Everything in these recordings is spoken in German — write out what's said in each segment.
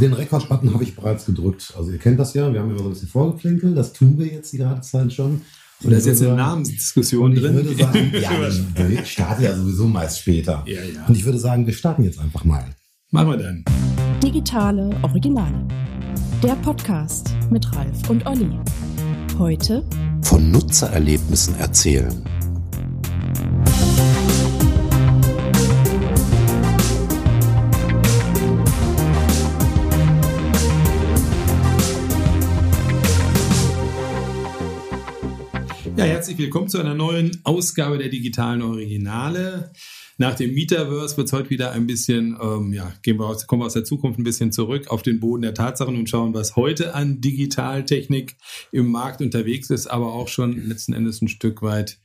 den Rekord-Button habe ich bereits gedrückt. Also ihr kennt das ja, wir haben immer so ein bisschen vorgeklinkelt, das tun wir jetzt die ganze Zeit schon. Und da ist jetzt eine Namensdiskussion drin. Ich würde sagen, ja, ich starte ja sowieso meist später. Ja, ja. Und ich würde sagen, wir starten jetzt einfach mal. Machen wir dann. Digitale Originale. Der Podcast mit Ralf und Olli. Heute von Nutzererlebnissen erzählen. Ja, herzlich willkommen zu einer neuen Ausgabe der digitalen Originale. Nach dem Metaverse wird es heute wieder ein bisschen, ähm, ja, gehen wir aus, kommen wir aus der Zukunft ein bisschen zurück auf den Boden der Tatsachen und schauen, was heute an Digitaltechnik im Markt unterwegs ist, aber auch schon letzten Endes ein Stück weit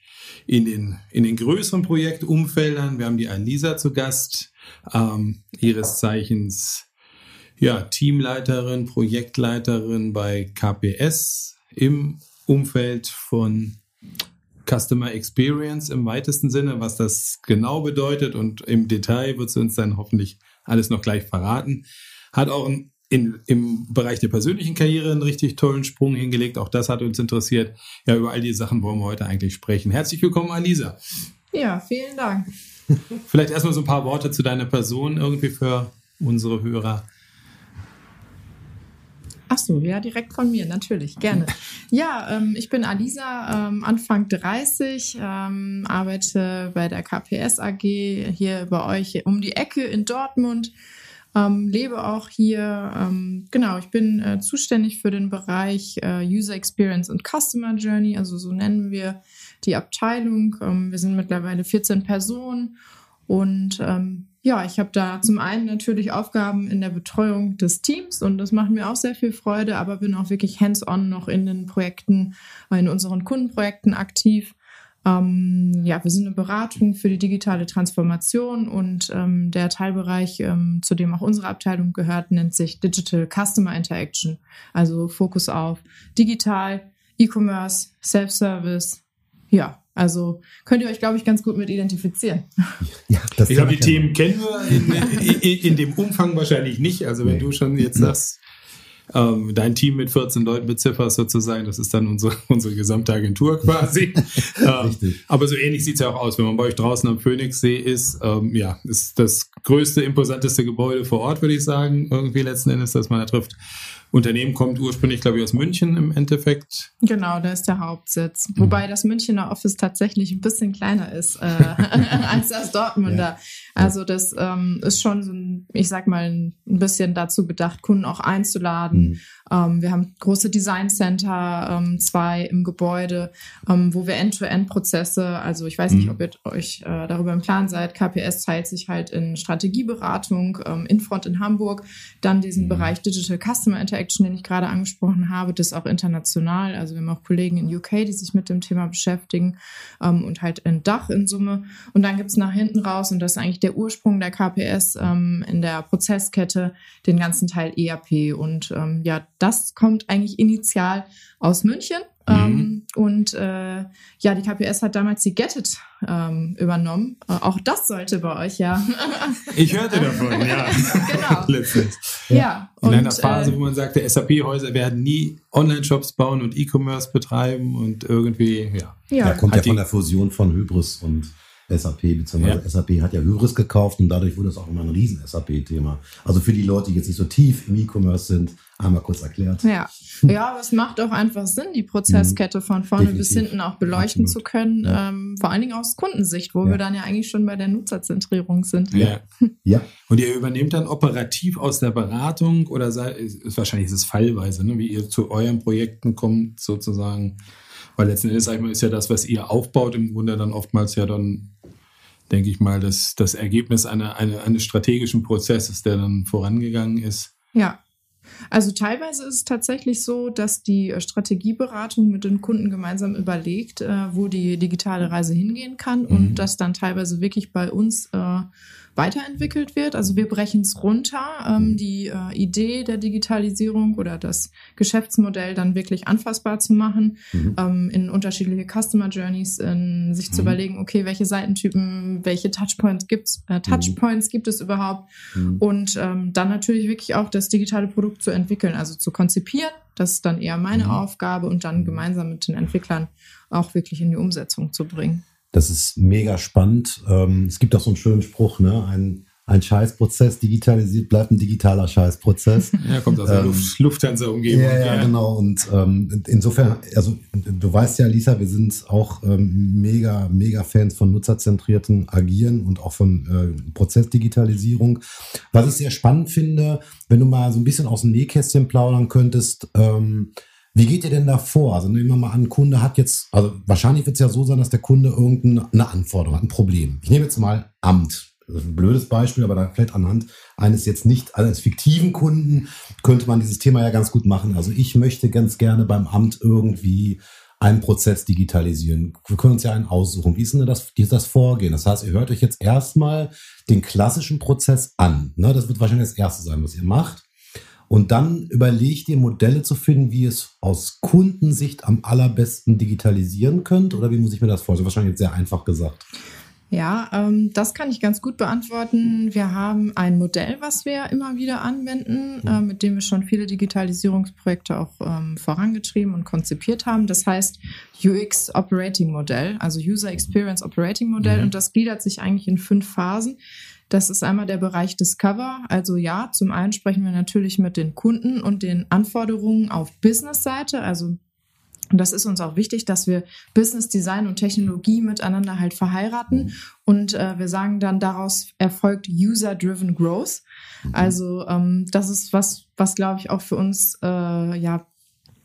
in den, in den größeren Projektumfeldern. Wir haben die Alisa zu Gast, ähm, ihres Zeichens ja, Teamleiterin, Projektleiterin bei KPS im Umfeld von Customer Experience im weitesten Sinne, was das genau bedeutet und im Detail wird sie uns dann hoffentlich alles noch gleich verraten. Hat auch in, im Bereich der persönlichen Karriere einen richtig tollen Sprung hingelegt. Auch das hat uns interessiert. Ja, über all die Sachen wollen wir heute eigentlich sprechen. Herzlich willkommen, Alisa. Ja, vielen Dank. Vielleicht erstmal so ein paar Worte zu deiner Person irgendwie für unsere Hörer. Ach so, ja, direkt von mir, natürlich, gerne. Ja, ähm, ich bin Alisa, ähm, Anfang 30, ähm, arbeite bei der KPS AG hier bei euch um die Ecke in Dortmund, ähm, lebe auch hier. Ähm, genau, ich bin äh, zuständig für den Bereich äh, User Experience und Customer Journey, also so nennen wir die Abteilung. Ähm, wir sind mittlerweile 14 Personen und ja, ich habe da zum einen natürlich Aufgaben in der Betreuung des Teams und das macht mir auch sehr viel Freude, aber bin auch wirklich hands-on noch in den Projekten, in unseren Kundenprojekten aktiv. Ähm, ja, wir sind eine Beratung für die digitale Transformation und ähm, der Teilbereich, ähm, zu dem auch unsere Abteilung gehört, nennt sich Digital Customer Interaction. Also Fokus auf digital, E-Commerce, Self-Service. Ja, also könnt ihr euch, glaube ich, ganz gut mit identifizieren. Ja, das ich glaube, die Themen kennen wir in, in, in, dem Umfang wahrscheinlich nicht. Also wenn nee. du schon jetzt sagst, ähm, dein Team mit 14 Leuten bezifferst sozusagen, das ist dann unsere, unsere gesamte Agentur quasi. ähm, aber so ähnlich sieht es ja auch aus. Wenn man bei euch draußen am Phoenixsee ist, ähm, ja, ist das größte, imposanteste Gebäude vor Ort, würde ich sagen, irgendwie letzten Endes, das man da trifft. Unternehmen kommt ursprünglich, glaube ich, aus München im Endeffekt. Genau, da ist der Hauptsitz. Mhm. Wobei das Münchner Office tatsächlich ein bisschen kleiner ist äh, als das Dortmunder. Ja. Also das ähm, ist schon so ein, ich sag mal, ein bisschen dazu gedacht, Kunden auch einzuladen. Mhm. Ähm, wir haben große Design Center, ähm, zwei im Gebäude, ähm, wo wir End-to-End-Prozesse, also ich weiß nicht, mhm. ob ihr euch äh, darüber im Plan seid, KPS teilt sich halt in Strategieberatung, ähm, Infront in Hamburg, dann diesen mhm. Bereich Digital Customer Interaction, den ich gerade angesprochen habe, das auch international. Also wir haben auch Kollegen in UK, die sich mit dem Thema beschäftigen ähm, und halt in Dach in Summe. Und dann gibt's nach hinten raus, und das ist eigentlich der Ursprung der KPS ähm, in der Prozesskette, den ganzen Teil ERP. Und ähm, ja, das kommt eigentlich initial aus München. Mhm. Ähm, und äh, ja, die KPS hat damals die Get ähm, übernommen. Äh, auch das sollte bei euch ja. ich hörte davon, ja. genau. Letztens. Ja. ja. In und, einer Phase, äh, wo man sagte, SAP-Häuser werden nie Online-Shops bauen und E-Commerce betreiben und irgendwie, ja. Ja, da kommt ja von der Fusion von Hybris und SAP, beziehungsweise ja. SAP hat ja Hybris gekauft und dadurch wurde es auch immer ein riesen SAP-Thema. Also für die Leute, die jetzt nicht so tief im E-Commerce sind, einmal kurz erklärt. Ja, ja aber es macht auch einfach Sinn, die Prozesskette von vorne Definitiv. bis hinten auch beleuchten Absolut. zu können, ja. ähm, vor allen Dingen aus Kundensicht, wo ja. wir dann ja eigentlich schon bei der Nutzerzentrierung sind. Ja. ja. Und ihr übernehmt dann operativ aus der Beratung oder sei, ist, wahrscheinlich ist es fallweise, ne, wie ihr zu euren Projekten kommt sozusagen. Weil letzten Endes, sag ich mal, ist ja das, was ihr aufbaut, im Grunde dann oftmals ja dann denke ich mal, das, das Ergebnis einer, einer, eines strategischen Prozesses, der dann vorangegangen ist. Ja. Also teilweise ist es tatsächlich so, dass die äh, Strategieberatung mit den Kunden gemeinsam überlegt, äh, wo die digitale Reise hingehen kann mhm. und das dann teilweise wirklich bei uns äh, weiterentwickelt wird. Also wir brechen es runter, ähm, mhm. die äh, Idee der Digitalisierung oder das Geschäftsmodell dann wirklich anfassbar zu machen, mhm. ähm, in unterschiedliche Customer Journeys, in sich zu mhm. überlegen, okay, welche Seitentypen, welche Touchpoints gibt's, äh, mhm. Touchpoints gibt es überhaupt mhm. und ähm, dann natürlich wirklich auch das digitale Produkt zu entwickeln, also zu konzipieren. Das ist dann eher meine Aufgabe und dann gemeinsam mit den Entwicklern auch wirklich in die Umsetzung zu bringen. Das ist mega spannend. Ähm, es gibt auch so einen schönen Spruch, ne? Ein, ein Scheißprozess digitalisiert bleibt ein digitaler Scheißprozess. Ja, kommt aus der ähm, Luft, Lufthansa-Umgebung. Ja, ja, genau. Und ähm, insofern, also du weißt ja, Lisa, wir sind auch ähm, mega, mega Fans von nutzerzentrierten Agieren und auch von äh, Prozessdigitalisierung. Was ich sehr spannend finde, wenn du mal so ein bisschen aus dem Nähkästchen plaudern könntest, ähm, wie geht ihr denn da vor? Also nehmen wir mal an, ein Kunde hat jetzt, also wahrscheinlich wird es ja so sein, dass der Kunde irgendeine Anforderung hat, ein Problem. Ich nehme jetzt mal Amt. Das ist ein blödes Beispiel, aber da vielleicht anhand eines jetzt nicht, eines fiktiven Kunden könnte man dieses Thema ja ganz gut machen. Also ich möchte ganz gerne beim Amt irgendwie einen Prozess digitalisieren. Wir können uns ja einen aussuchen. Wie ist denn das, wie ist das Vorgehen? Das heißt, ihr hört euch jetzt erstmal den klassischen Prozess an. Ne? Das wird wahrscheinlich das Erste sein, was ihr macht. Und dann überlegt ihr Modelle zu finden, wie es aus Kundensicht am allerbesten digitalisieren könnt? Oder wie muss ich mir das vorstellen? Wahrscheinlich jetzt sehr einfach gesagt. Ja, ähm, das kann ich ganz gut beantworten. Wir haben ein Modell, was wir immer wieder anwenden, äh, mit dem wir schon viele Digitalisierungsprojekte auch ähm, vorangetrieben und konzipiert haben. Das heißt UX Operating Modell, also User Experience Operating Modell. Mhm. Und das gliedert sich eigentlich in fünf Phasen. Das ist einmal der Bereich Discover. Also ja, zum einen sprechen wir natürlich mit den Kunden und den Anforderungen auf Business-Seite. Also das ist uns auch wichtig, dass wir Business Design und Technologie miteinander halt verheiraten. Und äh, wir sagen dann, daraus erfolgt User-Driven Growth. Also ähm, das ist was, was glaube ich auch für uns äh, ja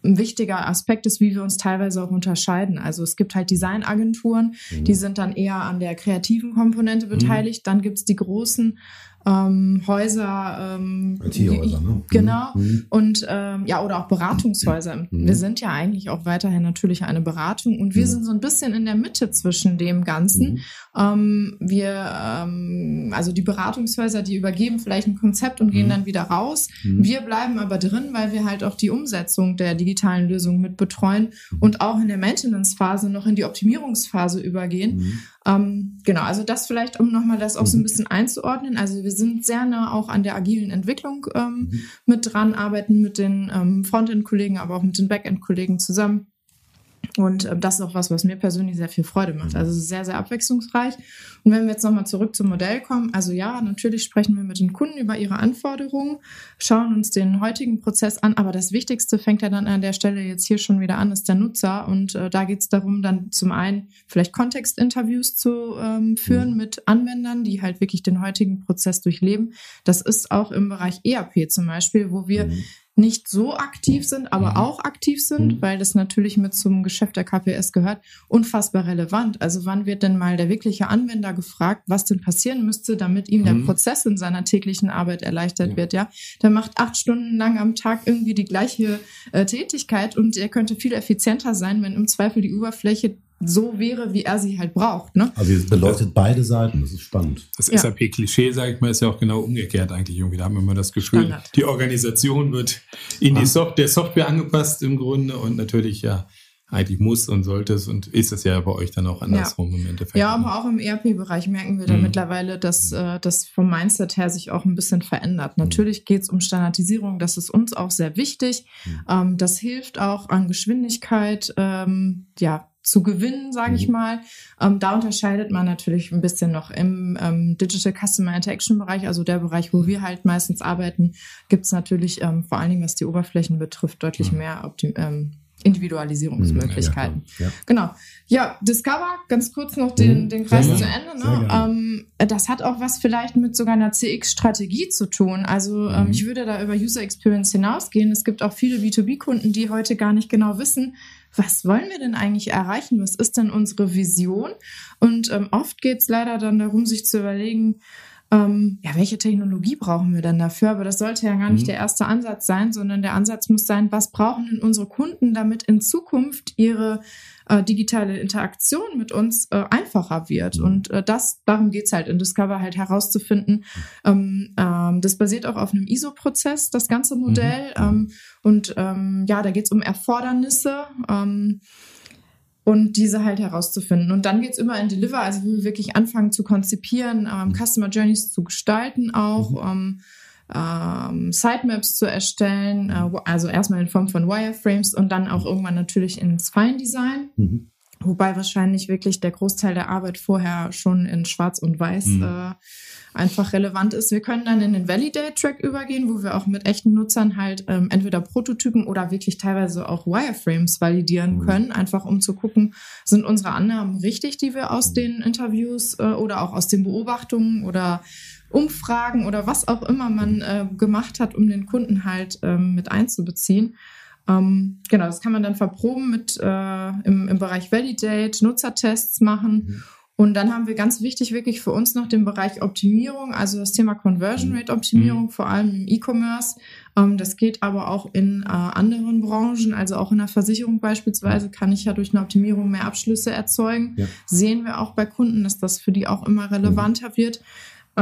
ein wichtiger Aspekt ist, wie wir uns teilweise auch unterscheiden. Also es gibt halt Designagenturen, mhm. die sind dann eher an der kreativen Komponente beteiligt. Mhm. Dann gibt's die großen ähm, Häuser, ähm, IT-Häuser, ne? Genau. Mhm. mhm. Und ähm, ja, oder auch Beratungshäuser. Mhm. Wir sind ja eigentlich auch weiterhin natürlich eine Beratung und wir mhm. sind so ein bisschen in der Mitte zwischen dem Ganzen. Mhm. Ähm, wir, ähm, also die Beratungshäuser, die übergeben vielleicht ein Konzept und gehen dann wieder raus. Wir bleiben aber drin, weil wir halt auch die Umsetzung der digitalen Lösung mit betreuen und auch in der Maintenance-Phase noch in die Optimierungsphase übergehen. Ähm, genau, also das vielleicht, um nochmal das auch so ein bisschen einzuordnen. Also wir sind sehr nah auch an der agilen Entwicklung ähm, mhm. mit dran, arbeiten mit den ähm, Frontend-Kollegen, aber auch mit den Backend-Kollegen zusammen. Und ähm, das ist auch was, was mir persönlich sehr viel Freude macht. Also sehr, sehr abwechslungsreich. Und wenn wir jetzt nochmal zurück zum Modell kommen, also ja, natürlich sprechen wir mit den Kunden über ihre Anforderungen, schauen uns den heutigen Prozess an, aber das Wichtigste fängt ja dann an der Stelle jetzt hier schon wieder an, ist der Nutzer. Und äh, da geht es darum, dann zum einen vielleicht Kontextinterviews zu ähm, führen mhm. mit Anwendern, die halt wirklich den heutigen Prozess durchleben. Das ist auch im Bereich ERP zum Beispiel, wo wir mhm nicht so aktiv sind, aber mhm. auch aktiv sind, mhm. weil das natürlich mit zum Geschäft der KPS gehört, unfassbar relevant. Also wann wird denn mal der wirkliche Anwender gefragt, was denn passieren müsste, damit ihm der mhm. Prozess in seiner täglichen Arbeit erleichtert ja. wird, ja? Der macht acht Stunden lang am Tag irgendwie die gleiche äh, Tätigkeit und er könnte viel effizienter sein, wenn im Zweifel die Oberfläche so wäre, wie er sie halt braucht. Ne? Also es beleuchtet beide Seiten, das ist spannend. Das ja. SAP-Klischee, sage ich mal, ist ja auch genau umgekehrt eigentlich irgendwie. Da haben wir immer das Gefühl, Standard. die Organisation wird in die Software, der Software angepasst im Grunde und natürlich ja eigentlich muss und sollte es und ist es ja bei euch dann auch andersrum ja. im Endeffekt. Ja, aber auch im ERP-Bereich merken wir da mhm. mittlerweile, dass äh, das vom Mindset her sich auch ein bisschen verändert. Mhm. Natürlich geht es um Standardisierung, das ist uns auch sehr wichtig. Mhm. Ähm, das hilft auch an Geschwindigkeit. Ähm, ja, zu gewinnen, sage ich mhm. mal. Ähm, da unterscheidet man natürlich ein bisschen noch im ähm, Digital Customer Interaction Bereich, also der Bereich, wo wir halt meistens arbeiten, gibt es natürlich ähm, vor allen Dingen, was die Oberflächen betrifft, deutlich mhm. mehr Optim ähm, Individualisierungsmöglichkeiten. Ja, ja, genau. Ja, Discover, ganz kurz noch den, mhm. den Kreis zu Ende. Ne? Ähm, das hat auch was vielleicht mit sogar einer CX-Strategie zu tun. Also ähm, mhm. ich würde da über User Experience hinausgehen. Es gibt auch viele B2B-Kunden, die heute gar nicht genau wissen, was wollen wir denn eigentlich erreichen? Was ist denn unsere Vision? Und ähm, oft geht es leider dann darum, sich zu überlegen, ähm, ja, welche Technologie brauchen wir denn dafür? Aber das sollte ja gar nicht Mhm. der erste Ansatz sein, sondern der Ansatz muss sein, was brauchen denn unsere Kunden, damit in Zukunft ihre äh, digitale Interaktion mit uns äh, einfacher wird. Mhm. Und äh, das, darum geht's halt in Discover halt herauszufinden. Ähm, ähm, das basiert auch auf einem ISO-Prozess, das ganze Modell. Mhm. Ähm, und ähm, ja, da geht's um Erfordernisse. Ähm, und diese halt herauszufinden. Und dann geht's immer in Deliver, also wir wirklich anfangen zu konzipieren, ähm, Customer Journeys zu gestalten auch, ähm, ähm, Sitemaps zu erstellen, äh, also erstmal in Form von Wireframes und dann auch irgendwann natürlich ins Feindesign. Mhm. Wobei wahrscheinlich wirklich der Großteil der Arbeit vorher schon in Schwarz und Weiß Mhm. äh, einfach relevant ist. Wir können dann in den Validate-Track übergehen, wo wir auch mit echten Nutzern halt ähm, entweder Prototypen oder wirklich teilweise auch Wireframes validieren Mhm. können, einfach um zu gucken, sind unsere Annahmen richtig, die wir aus den Interviews äh, oder auch aus den Beobachtungen oder Umfragen oder was auch immer man äh, gemacht hat, um den Kunden halt ähm, mit einzubeziehen. Ähm, genau, das kann man dann verproben mit äh, im, im Bereich Validate, Nutzertests machen. Mhm. Und dann haben wir ganz wichtig wirklich für uns noch den Bereich Optimierung, also das Thema Conversion Rate Optimierung, vor allem im E-Commerce. Ähm, das geht aber auch in äh, anderen Branchen, also auch in der Versicherung beispielsweise kann ich ja durch eine Optimierung mehr Abschlüsse erzeugen. Ja. Sehen wir auch bei Kunden, dass das für die auch immer relevanter wird.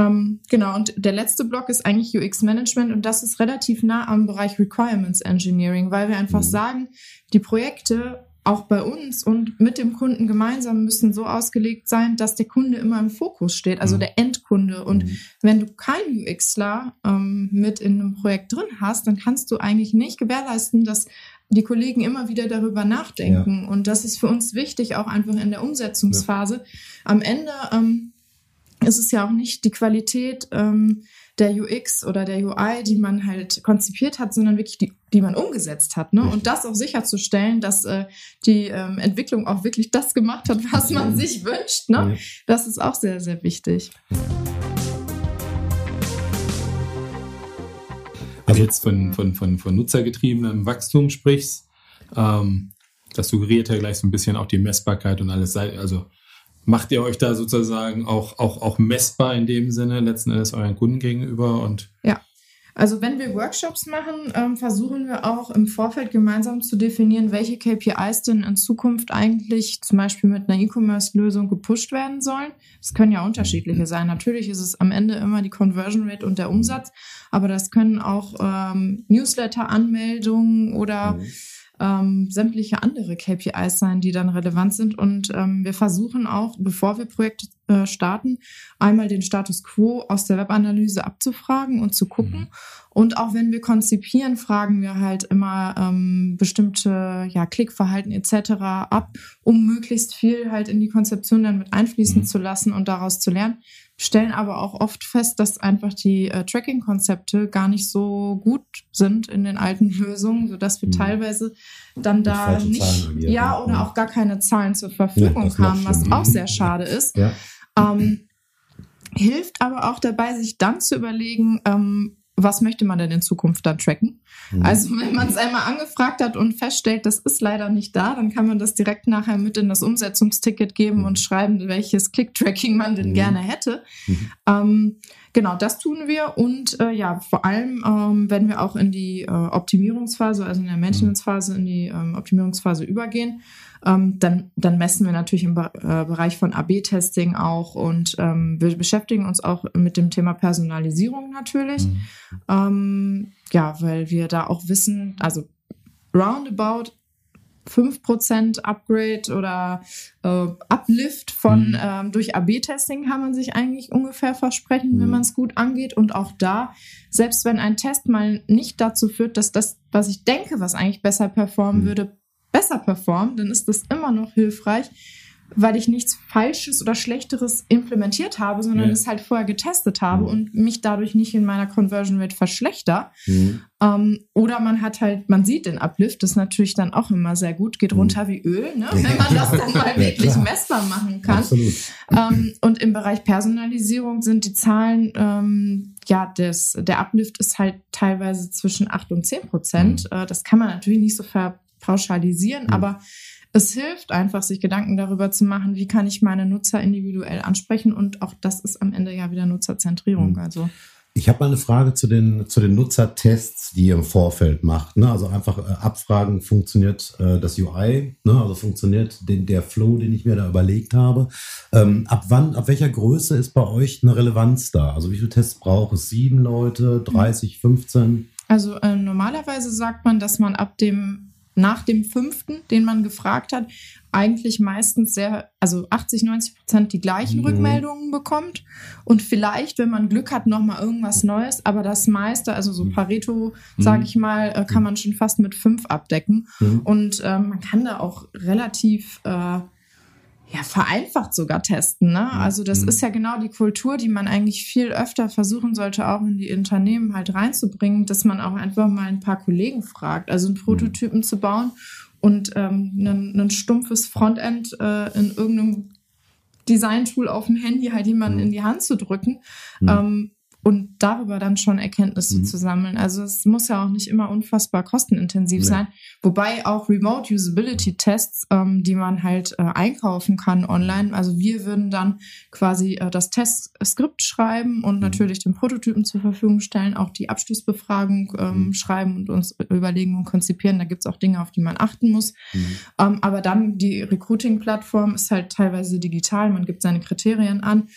Ähm, genau, und der letzte Block ist eigentlich UX-Management und das ist relativ nah am Bereich Requirements Engineering, weil wir einfach Mhm. sagen, die Projekte auch bei uns und mit dem Kunden gemeinsam müssen so ausgelegt sein, dass der Kunde immer im Fokus steht, also Mhm. der Endkunde. Und Mhm. wenn du keinen UXler ähm, mit in einem Projekt drin hast, dann kannst du eigentlich nicht gewährleisten, dass die Kollegen immer wieder darüber nachdenken. Und das ist für uns wichtig, auch einfach in der Umsetzungsphase. Am Ende ähm, ist es ja auch nicht die Qualität ähm, der UX oder der UI, die man halt konzipiert hat, sondern wirklich die, die man umgesetzt hat. Ne? Und das auch sicherzustellen, dass äh, die ähm, Entwicklung auch wirklich das gemacht hat, was man sich wünscht. Ne? Das ist auch sehr, sehr wichtig. Wenn du jetzt von, von, von, von nutzergetriebenem Wachstum sprichst, ähm, das suggeriert ja gleich so ein bisschen auch die Messbarkeit und alles. Also macht ihr euch da sozusagen auch, auch, auch messbar in dem Sinne, letzten Endes euren Kunden gegenüber und Also wenn wir Workshops machen, ähm, versuchen wir auch im Vorfeld gemeinsam zu definieren, welche KPIs denn in Zukunft eigentlich zum Beispiel mit einer E-Commerce-Lösung gepusht werden sollen. Es können ja unterschiedliche sein. Natürlich ist es am Ende immer die Conversion Rate und der Umsatz, aber das können auch ähm, Newsletter-Anmeldungen oder Mhm. Ähm, sämtliche andere KPIs sein, die dann relevant sind. Und ähm, wir versuchen auch, bevor wir Projekte äh, starten, einmal den Status quo aus der Webanalyse abzufragen und zu gucken. Und auch wenn wir konzipieren, fragen wir halt immer ähm, bestimmte ja, Klickverhalten etc. ab, um möglichst viel halt in die Konzeption dann mit einfließen Mhm. zu lassen und daraus zu lernen. Stellen aber auch oft fest, dass einfach die äh, Tracking-Konzepte gar nicht so gut sind in den alten Lösungen, sodass wir Mhm. teilweise dann da nicht, ja, ja. oder Mhm. auch gar keine Zahlen zur Verfügung noch haben, was auch sehr schade ist. Ja. Ähm, hilft aber auch dabei, sich dann zu überlegen, ähm, was möchte man denn in Zukunft dann tracken? Mhm. Also wenn man es einmal angefragt hat und feststellt, das ist leider nicht da, dann kann man das direkt nachher mit in das Umsetzungsticket geben Mhm. und schreiben, welches Click-Tracking man denn Mhm. gerne hätte. Mhm. Ähm, genau, das tun wir und äh, ja, vor allem, ähm, wenn wir auch in die äh, Optimierungsphase, also in der Maintenance-Phase, in die ähm, Optimierungsphase übergehen, ähm, dann, dann messen wir natürlich im Be äh, Bereich von AB-Testing auch und ähm, wir beschäftigen uns auch mit dem Thema Personalisierung natürlich. Mhm. Ähm, ja, weil wir da auch wissen, also roundabout 5% Upgrade oder äh, Uplift von Mhm. ähm, durch AB-Testing kann man sich eigentlich ungefähr versprechen, wenn Mhm. man es gut angeht. Und auch da, selbst wenn ein Test mal nicht dazu führt, dass das, was ich denke, was eigentlich besser performen Mhm. würde, besser performt, dann ist das immer noch hilfreich, weil ich nichts Falsches oder Schlechteres implementiert habe, sondern Ja. es halt vorher getestet habe Mhm. und mich dadurch nicht in meiner Conversion Rate verschlechter. Mhm. Ähm, oder man hat halt, man sieht den Uplift, das ist natürlich dann auch immer sehr gut, geht runter wie Öl, ne? wenn man das dann mal Ja, wirklich klar. messbar machen kann. Ähm, und im Bereich Personalisierung sind die Zahlen, ähm, ja, des, der Uplift ist halt teilweise zwischen 8 und 10 Prozent. Äh, das kann man natürlich nicht so verpauschalisieren, Mhm. aber es hilft einfach, sich Gedanken darüber zu machen, wie kann ich meine Nutzer individuell ansprechen und auch das ist am Ende ja wieder Nutzerzentrierung. Mhm. Also ich habe mal eine Frage zu den, zu den Nutzertests, die ihr im Vorfeld macht. Ne? Also einfach äh, abfragen, funktioniert äh, das UI, ne? also funktioniert den, der Flow, den ich mir da überlegt habe. Ähm, ab wann, ab welcher Größe ist bei euch eine Relevanz da? Also wie viele Tests braucht es? Sieben Leute, 30, 15? Also äh, normalerweise sagt man, dass man ab dem nach dem fünften, den man gefragt hat, eigentlich meistens sehr, also 80, 90 Prozent die gleichen mhm. Rückmeldungen bekommt und vielleicht, wenn man Glück hat, nochmal irgendwas Neues, aber das meiste, also so mhm. Pareto, mhm. sage ich mal, äh, kann man schon fast mit fünf abdecken mhm. und äh, man kann da auch relativ äh, ja, vereinfacht sogar testen. Ne? Also das mhm. ist ja genau die Kultur, die man eigentlich viel öfter versuchen sollte, auch in die Unternehmen halt reinzubringen, dass man auch einfach mal ein paar Kollegen fragt, also einen mhm. Prototypen mhm. zu bauen und ähm, ein, ein stumpfes Frontend äh, in irgendeinem Design-Tool auf dem Handy halt jemanden mhm. in die Hand zu drücken. Mhm. Ähm, und darüber dann schon Erkenntnisse mhm. zu sammeln. Also es muss ja auch nicht immer unfassbar kostenintensiv nee. sein. Wobei auch Remote Usability Tests, ähm, die man halt äh, einkaufen kann online. Also wir würden dann quasi äh, das Testskript schreiben und mhm. natürlich den Prototypen zur Verfügung stellen, auch die Abschlussbefragung ähm, mhm. schreiben und uns überlegen und konzipieren. Da gibt es auch Dinge, auf die man achten muss. Mhm. Ähm, aber dann die Recruiting-Plattform ist halt teilweise digital. Man gibt seine Kriterien an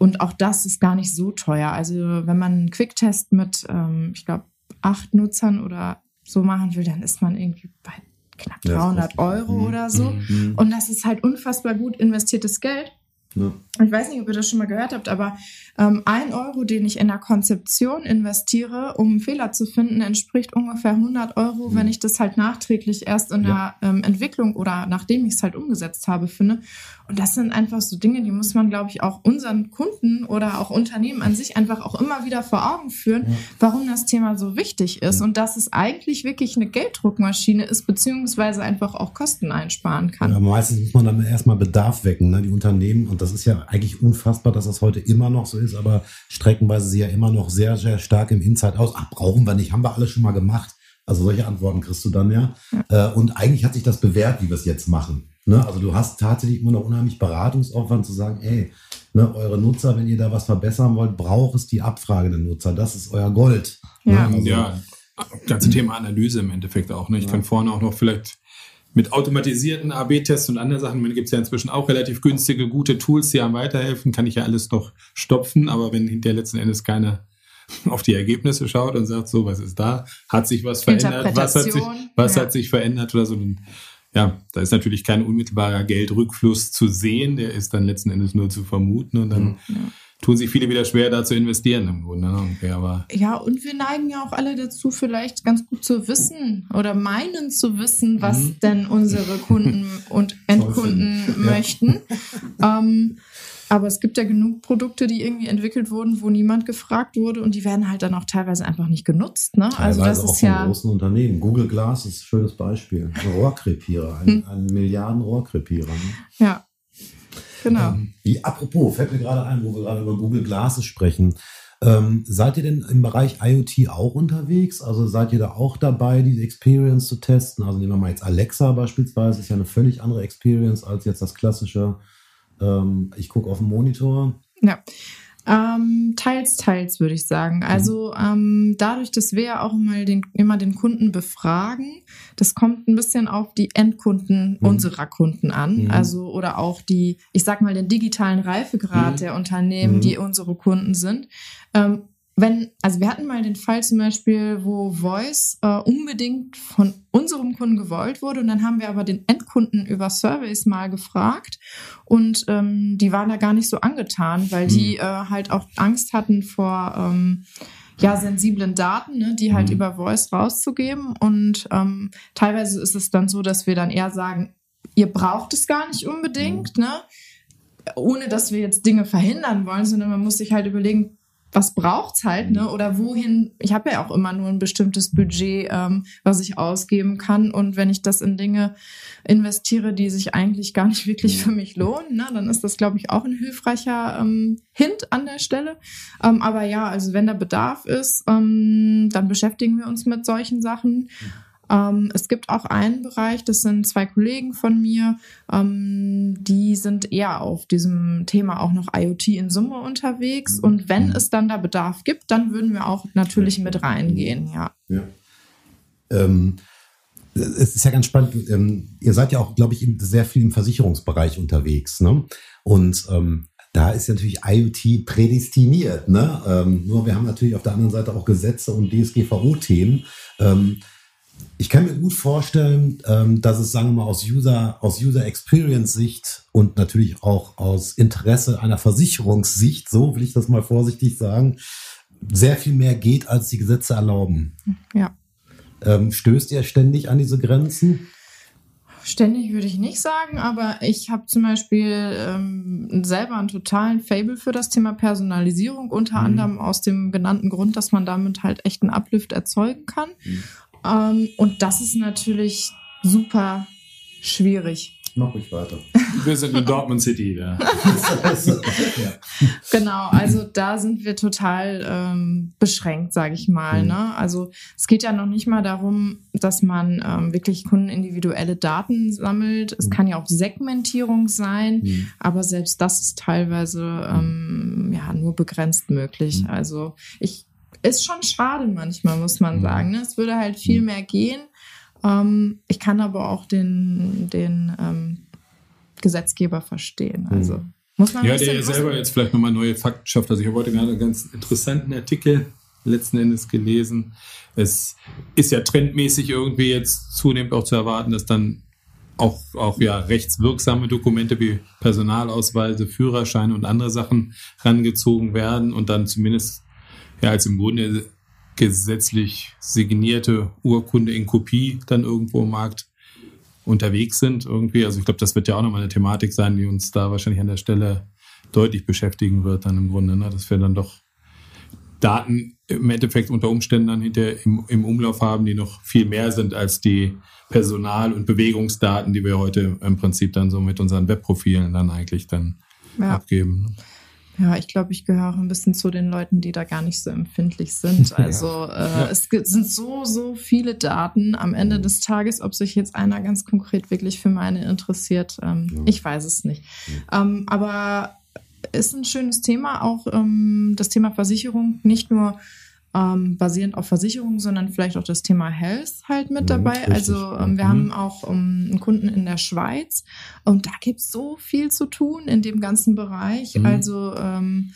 und auch das ist gar nicht so teuer. Also wenn man einen Quicktest mit, ähm, ich glaube, acht Nutzern oder so machen will, dann ist man irgendwie bei knapp 300 Euro mhm. oder so. Mhm. Und das ist halt unfassbar gut investiertes Geld. Ja. Ich weiß nicht, ob ihr das schon mal gehört habt, aber ähm, ein Euro, den ich in der Konzeption investiere, um Fehler zu finden, entspricht ungefähr 100 Euro, mhm. wenn ich das halt nachträglich erst in ja. der ähm, Entwicklung oder nachdem ich es halt umgesetzt habe, finde. Und das sind einfach so Dinge, die muss man, glaube ich, auch unseren Kunden oder auch Unternehmen an sich einfach auch immer wieder vor Augen führen, ja. warum das Thema so wichtig ist und dass es eigentlich wirklich eine Gelddruckmaschine ist, beziehungsweise einfach auch Kosten einsparen kann. Ja, meistens muss man dann erstmal Bedarf wecken, ne? die Unternehmen und das ist ja eigentlich unfassbar, dass das heute immer noch so ist, aber streckenweise sie ja immer noch sehr, sehr stark im Inside aus. Ach, brauchen wir nicht, haben wir alles schon mal gemacht. Also solche Antworten kriegst du dann ja. ja. Äh, und eigentlich hat sich das bewährt, wie wir es jetzt machen. Ne? Also du hast tatsächlich immer noch unheimlich Beratungsaufwand zu sagen, ey, ne, eure Nutzer, wenn ihr da was verbessern wollt, braucht es die Abfrage der Nutzer. Das ist euer Gold. Ja, ne? also, ja. ganze Thema Analyse im Endeffekt auch. Ne? Ich ja. kann vorne auch noch vielleicht mit automatisierten AB-Tests und anderen Sachen, gibt es ja inzwischen auch relativ günstige, gute Tools, die einem weiterhelfen, kann ich ja alles noch stopfen, aber wenn hinterher letzten Endes keiner auf die Ergebnisse schaut und sagt, so, was ist da? Hat sich was verändert? Was hat sich, was ja. hat sich verändert oder so? Dann, ja, da ist natürlich kein unmittelbarer Geldrückfluss zu sehen, der ist dann letzten Endes nur zu vermuten und dann ja tun sich viele wieder schwer, da zu investieren im Grunde. Ne? Okay, aber ja, und wir neigen ja auch alle dazu, vielleicht ganz gut zu wissen oder meinen zu wissen, was mhm. denn unsere Kunden und Endkunden möchten. ähm, aber es gibt ja genug Produkte, die irgendwie entwickelt wurden, wo niemand gefragt wurde und die werden halt dann auch teilweise einfach nicht genutzt. Ne? Also das auch ist ja großen Unternehmen. Google Glass ist ein schönes Beispiel. Ein Rohrkrepierer, ein, hm. ein Milliarden Rohrkrepierer. Ne? Ja. Genau. Ähm, wie apropos, fällt mir gerade ein, wo wir gerade über Google Glasses sprechen. Ähm, seid ihr denn im Bereich IoT auch unterwegs? Also seid ihr da auch dabei, diese Experience zu testen? Also nehmen wir mal jetzt Alexa beispielsweise, ist ja eine völlig andere Experience als jetzt das klassische, ähm, ich gucke auf den Monitor. Ja. Ähm, teils, teils würde ich sagen. Mhm. Also ähm, dadurch, dass wir ja auch mal den, immer den Kunden befragen, das kommt ein bisschen auf die Endkunden mhm. unserer Kunden an. Mhm. Also oder auch die, ich sag mal, den digitalen Reifegrad mhm. der Unternehmen, mhm. die unsere Kunden sind. Ähm, wenn, also wir hatten mal den Fall zum Beispiel, wo Voice äh, unbedingt von unserem Kunden gewollt wurde und dann haben wir aber den Endkunden über Surveys mal gefragt und ähm, die waren da gar nicht so angetan, weil die äh, halt auch Angst hatten vor ähm, ja sensiblen Daten, ne, die halt mhm. über Voice rauszugeben und ähm, teilweise ist es dann so, dass wir dann eher sagen, ihr braucht es gar nicht unbedingt, mhm. ne? ohne dass wir jetzt Dinge verhindern wollen, sondern man muss sich halt überlegen, was braucht's halt, ne? Oder wohin? Ich habe ja auch immer nur ein bestimmtes Budget, ähm, was ich ausgeben kann. Und wenn ich das in Dinge investiere, die sich eigentlich gar nicht wirklich für mich lohnen, ne, dann ist das, glaube ich, auch ein hilfreicher ähm, Hint an der Stelle. Ähm, aber ja, also wenn da Bedarf ist, ähm, dann beschäftigen wir uns mit solchen Sachen. Ähm, es gibt auch einen Bereich, das sind zwei Kollegen von mir, ähm, die sind eher auf diesem Thema auch noch IoT in Summe unterwegs. Und wenn mhm. es dann da Bedarf gibt, dann würden wir auch natürlich mit reingehen, ja. ja. Ähm, es ist ja ganz spannend. Ähm, ihr seid ja auch, glaube ich, sehr viel im Versicherungsbereich unterwegs. Ne? Und ähm, da ist natürlich IoT prädestiniert. Ne? Ähm, nur wir haben natürlich auf der anderen Seite auch Gesetze und DSGVO-Themen. Ähm, ich kann mir gut vorstellen, ähm, dass es, sagen wir mal, aus User, aus User Experience Sicht und natürlich auch aus Interesse einer Versicherungssicht, so will ich das mal vorsichtig sagen, sehr viel mehr geht, als die Gesetze erlauben. Ja. Ähm, stößt ihr ständig an diese Grenzen? Ständig würde ich nicht sagen, aber ich habe zum Beispiel ähm, selber einen totalen Fable für das Thema Personalisierung, unter mhm. anderem aus dem genannten Grund, dass man damit halt echt einen Uplift erzeugen kann. Mhm. Ähm, und das ist natürlich super schwierig. Mach ruhig weiter. Wir sind in Dortmund City, ja. Genau, also da sind wir total ähm, beschränkt, sage ich mal. Mhm. Ne? Also es geht ja noch nicht mal darum, dass man ähm, wirklich kundenindividuelle Daten sammelt. Es mhm. kann ja auch Segmentierung sein, mhm. aber selbst das ist teilweise ähm, ja nur begrenzt möglich. Mhm. Also ich ist schon schade manchmal, muss man mhm. sagen. Ne? Es würde halt viel mhm. mehr gehen. Ähm, ich kann aber auch den, den ähm, Gesetzgeber verstehen. Also mhm. muss man Ja, der ja selber jetzt vielleicht nochmal neue Fakten schafft. Also ich habe heute gerade einen ganz interessanten Artikel letzten Endes gelesen. Es ist ja trendmäßig irgendwie jetzt zunehmend auch zu erwarten, dass dann auch, auch ja rechtswirksame Dokumente wie Personalausweise, Führerscheine und andere Sachen rangezogen werden und dann zumindest ja als im Grunde gesetzlich signierte Urkunde in Kopie dann irgendwo im Markt unterwegs sind irgendwie. Also ich glaube, das wird ja auch nochmal eine Thematik sein, die uns da wahrscheinlich an der Stelle deutlich beschäftigen wird dann im Grunde, ne? dass wir dann doch Daten im Endeffekt unter Umständen dann hinter im, im Umlauf haben, die noch viel mehr sind als die Personal- und Bewegungsdaten, die wir heute im Prinzip dann so mit unseren Webprofilen dann eigentlich dann ja. abgeben. Ja, ich glaube, ich gehöre ein bisschen zu den Leuten, die da gar nicht so empfindlich sind. Also ja. äh, es sind so, so viele Daten am Ende mhm. des Tages, ob sich jetzt einer ganz konkret wirklich für meine interessiert, ähm, ja. ich weiß es nicht. Ja. Ähm, aber ist ein schönes Thema, auch ähm, das Thema Versicherung, nicht nur ähm, basierend auf Versicherungen, sondern vielleicht auch das Thema Health halt mit mhm, dabei. Richtig. Also ähm, wir mhm. haben auch um, einen Kunden in der Schweiz und da gibt's so viel zu tun in dem ganzen Bereich. Mhm. Also ähm,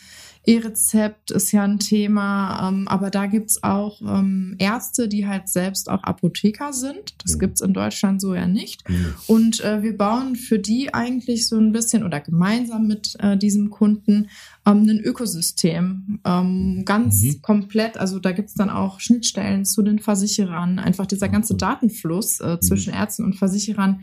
E-Rezept ist ja ein Thema, ähm, aber da gibt's auch ähm, Ärzte, die halt selbst auch Apotheker sind. Das mhm. gibt's in Deutschland so ja nicht. Mhm. Und äh, wir bauen für die eigentlich so ein bisschen oder gemeinsam mit äh, diesem Kunden ähm, ein Ökosystem. Ähm, ganz mhm. komplett, also da gibt's dann auch Schnittstellen zu den Versicherern, einfach dieser ganze Datenfluss äh, zwischen mhm. Ärzten und Versicherern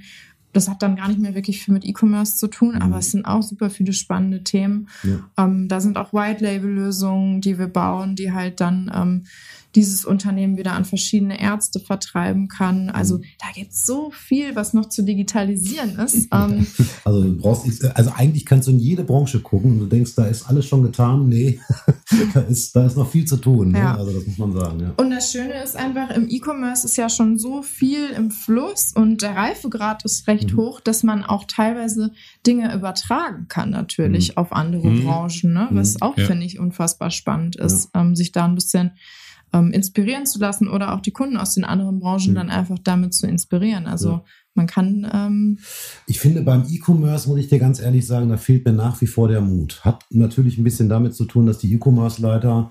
das hat dann gar nicht mehr wirklich viel mit E-Commerce zu tun, mhm. aber es sind auch super viele spannende Themen. Ja. Ähm, da sind auch White-Label-Lösungen, die wir bauen, die halt dann ähm, dieses Unternehmen wieder an verschiedene Ärzte vertreiben kann. Also mhm. da gibt es so viel, was noch zu digitalisieren ist. Ähm, also du brauchst, also eigentlich kannst du in jede Branche gucken und du denkst, da ist alles schon getan. Nee, da, ist, da ist noch viel zu tun. Ne? Ja. Also das muss man sagen. Ja. Und das Schöne ist einfach, im E-Commerce ist ja schon so viel im Fluss und der Reifegrad ist recht mhm. hoch, dass man auch teilweise Dinge übertragen kann natürlich mhm. auf andere mhm. Branchen, ne? was mhm. auch, ja. finde ich, unfassbar spannend ist, ähm, sich da ein bisschen ähm, inspirieren zu lassen oder auch die Kunden aus den anderen Branchen mhm. dann einfach damit zu inspirieren. Also ja. man kann. Ähm ich finde, beim E-Commerce muss ich dir ganz ehrlich sagen, da fehlt mir nach wie vor der Mut. Hat natürlich ein bisschen damit zu tun, dass die E-Commerce-Leiter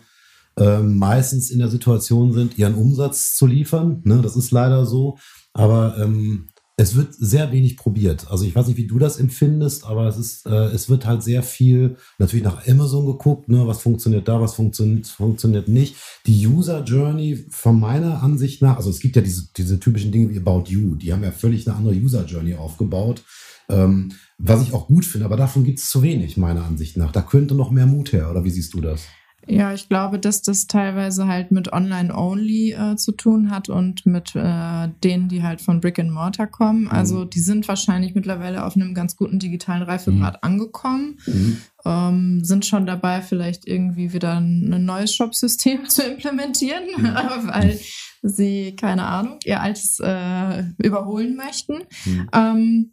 äh, meistens in der Situation sind, ihren Umsatz zu liefern. Ne? Das ist leider so. Aber ähm, es wird sehr wenig probiert. Also ich weiß nicht, wie du das empfindest, aber es ist, äh, es wird halt sehr viel natürlich nach Amazon geguckt, ne, was funktioniert da, was funktioniert, funktioniert nicht. Die User Journey von meiner Ansicht nach, also es gibt ja diese, diese typischen Dinge wie About You, die haben ja völlig eine andere User Journey aufgebaut. Ähm, was ich auch gut finde, aber davon gibt es zu wenig, meiner Ansicht nach. Da könnte noch mehr Mut her, oder wie siehst du das? Ja, ich glaube, dass das teilweise halt mit Online-Only äh, zu tun hat und mit äh, denen, die halt von Brick and Mortar kommen. Mhm. Also die sind wahrscheinlich mittlerweile auf einem ganz guten digitalen Reifegrad mhm. angekommen, mhm. Ähm, sind schon dabei, vielleicht irgendwie wieder ein, neues Shop-System zu implementieren, mhm. weil sie, keine Ahnung, ihr Altes äh, überholen möchten. Mhm. Ähm,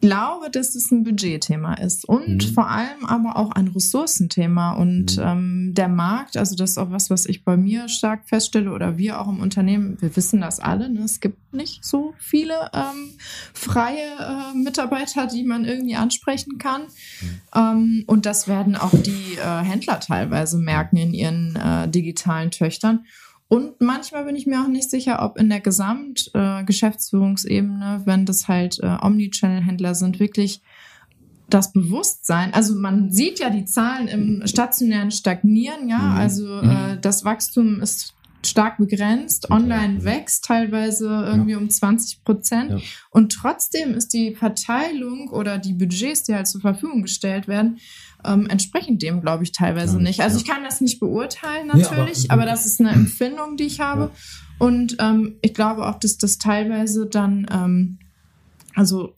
glaube, dass es ein Budgetthema ist und mhm. vor allem aber auch ein Ressourcenthema. Und mhm. ähm, der Markt, also das ist auch was, was ich bei mir stark feststelle oder wir auch im Unternehmen, wir wissen das alle, ne? es gibt nicht so viele ähm, freie äh, Mitarbeiter, die man irgendwie ansprechen kann. Mhm. Ähm, und das werden auch die äh, Händler teilweise merken in ihren äh, digitalen Töchtern. Und manchmal bin ich mir auch nicht sicher, ob in der Gesamtgeschäftsführungsebene, äh, wenn das halt äh, Omnichannel-Händler sind, wirklich das Bewusstsein, also man sieht ja die Zahlen im stationären stagnieren, ja, mhm. also äh, mhm. das Wachstum ist stark begrenzt. Online wächst teilweise irgendwie ja. um 20 Prozent. Ja. Und trotzdem ist die Verteilung oder die Budgets, die halt zur Verfügung gestellt werden, ähm, entsprechend dem, glaube ich, teilweise ja, nicht. Also ich kann das nicht beurteilen natürlich, aber, aber, das ist eine Empfindung, die ich habe. Und ähm, ich glaube auch, dass das teilweise dann, ähm, also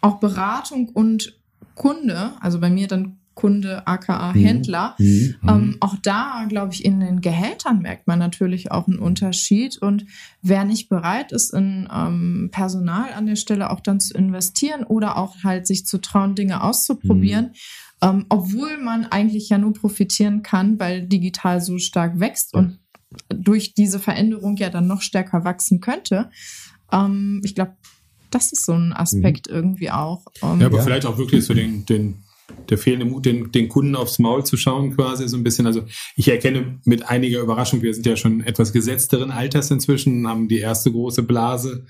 auch Beratung und Kunde, also bei mir dann Kunde, aka mhm. Händler. Mhm. Ähm, mhm. auch da, glaube ich, in den Gehältern merkt man natürlich auch einen Unterschied. Und wer nicht bereit ist, in ähm, Personal an der Stelle auch dann zu investieren oder auch halt sich zu trauen, Dinge auszuprobieren, mhm. Ähm, obwohl man eigentlich ja nur profitieren kann, weil digital so stark wächst und durch diese Veränderung ja dann noch stärker wachsen könnte. Ähm, ich glaube, das ist so ein Aspekt mhm. irgendwie auch. Um, ja, aber ja. vielleicht auch wirklich so den, den der fehlende Mut, den, den Kunden aufs Maul zu schauen, quasi so ein bisschen. Also ich erkenne mit einiger Überraschung, wir sind ja schon etwas gesetzteren Alters inzwischen, haben die erste große Blase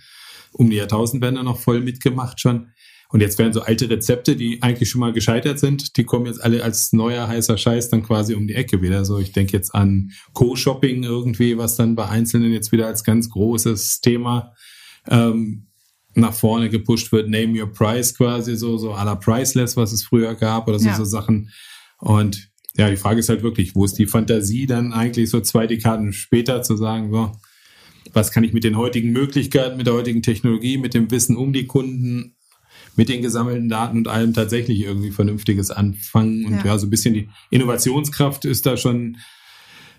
um die Jahrtausendwende noch voll mitgemacht schon. Und jetzt werden so alte Rezepte, die eigentlich schon mal gescheitert sind, die kommen jetzt alle als neuer heißer Scheiß dann quasi um die Ecke wieder. So, ich denke jetzt an Co-Shopping irgendwie, was dann bei Einzelnen jetzt wieder als ganz großes Thema ähm, nach vorne gepusht wird, Name Your Price quasi, so, so à la Priceless, was es früher gab oder so, ja. so Sachen. Und ja, die Frage ist halt wirklich, wo ist die Fantasie dann eigentlich so zwei Dekaden später zu sagen, so, was kann ich mit den heutigen Möglichkeiten, mit der heutigen Technologie, mit dem Wissen um die Kunden, mit den gesammelten Daten und allem tatsächlich irgendwie Vernünftiges anfangen. Und ja, ja so ein bisschen die Innovationskraft ist da schon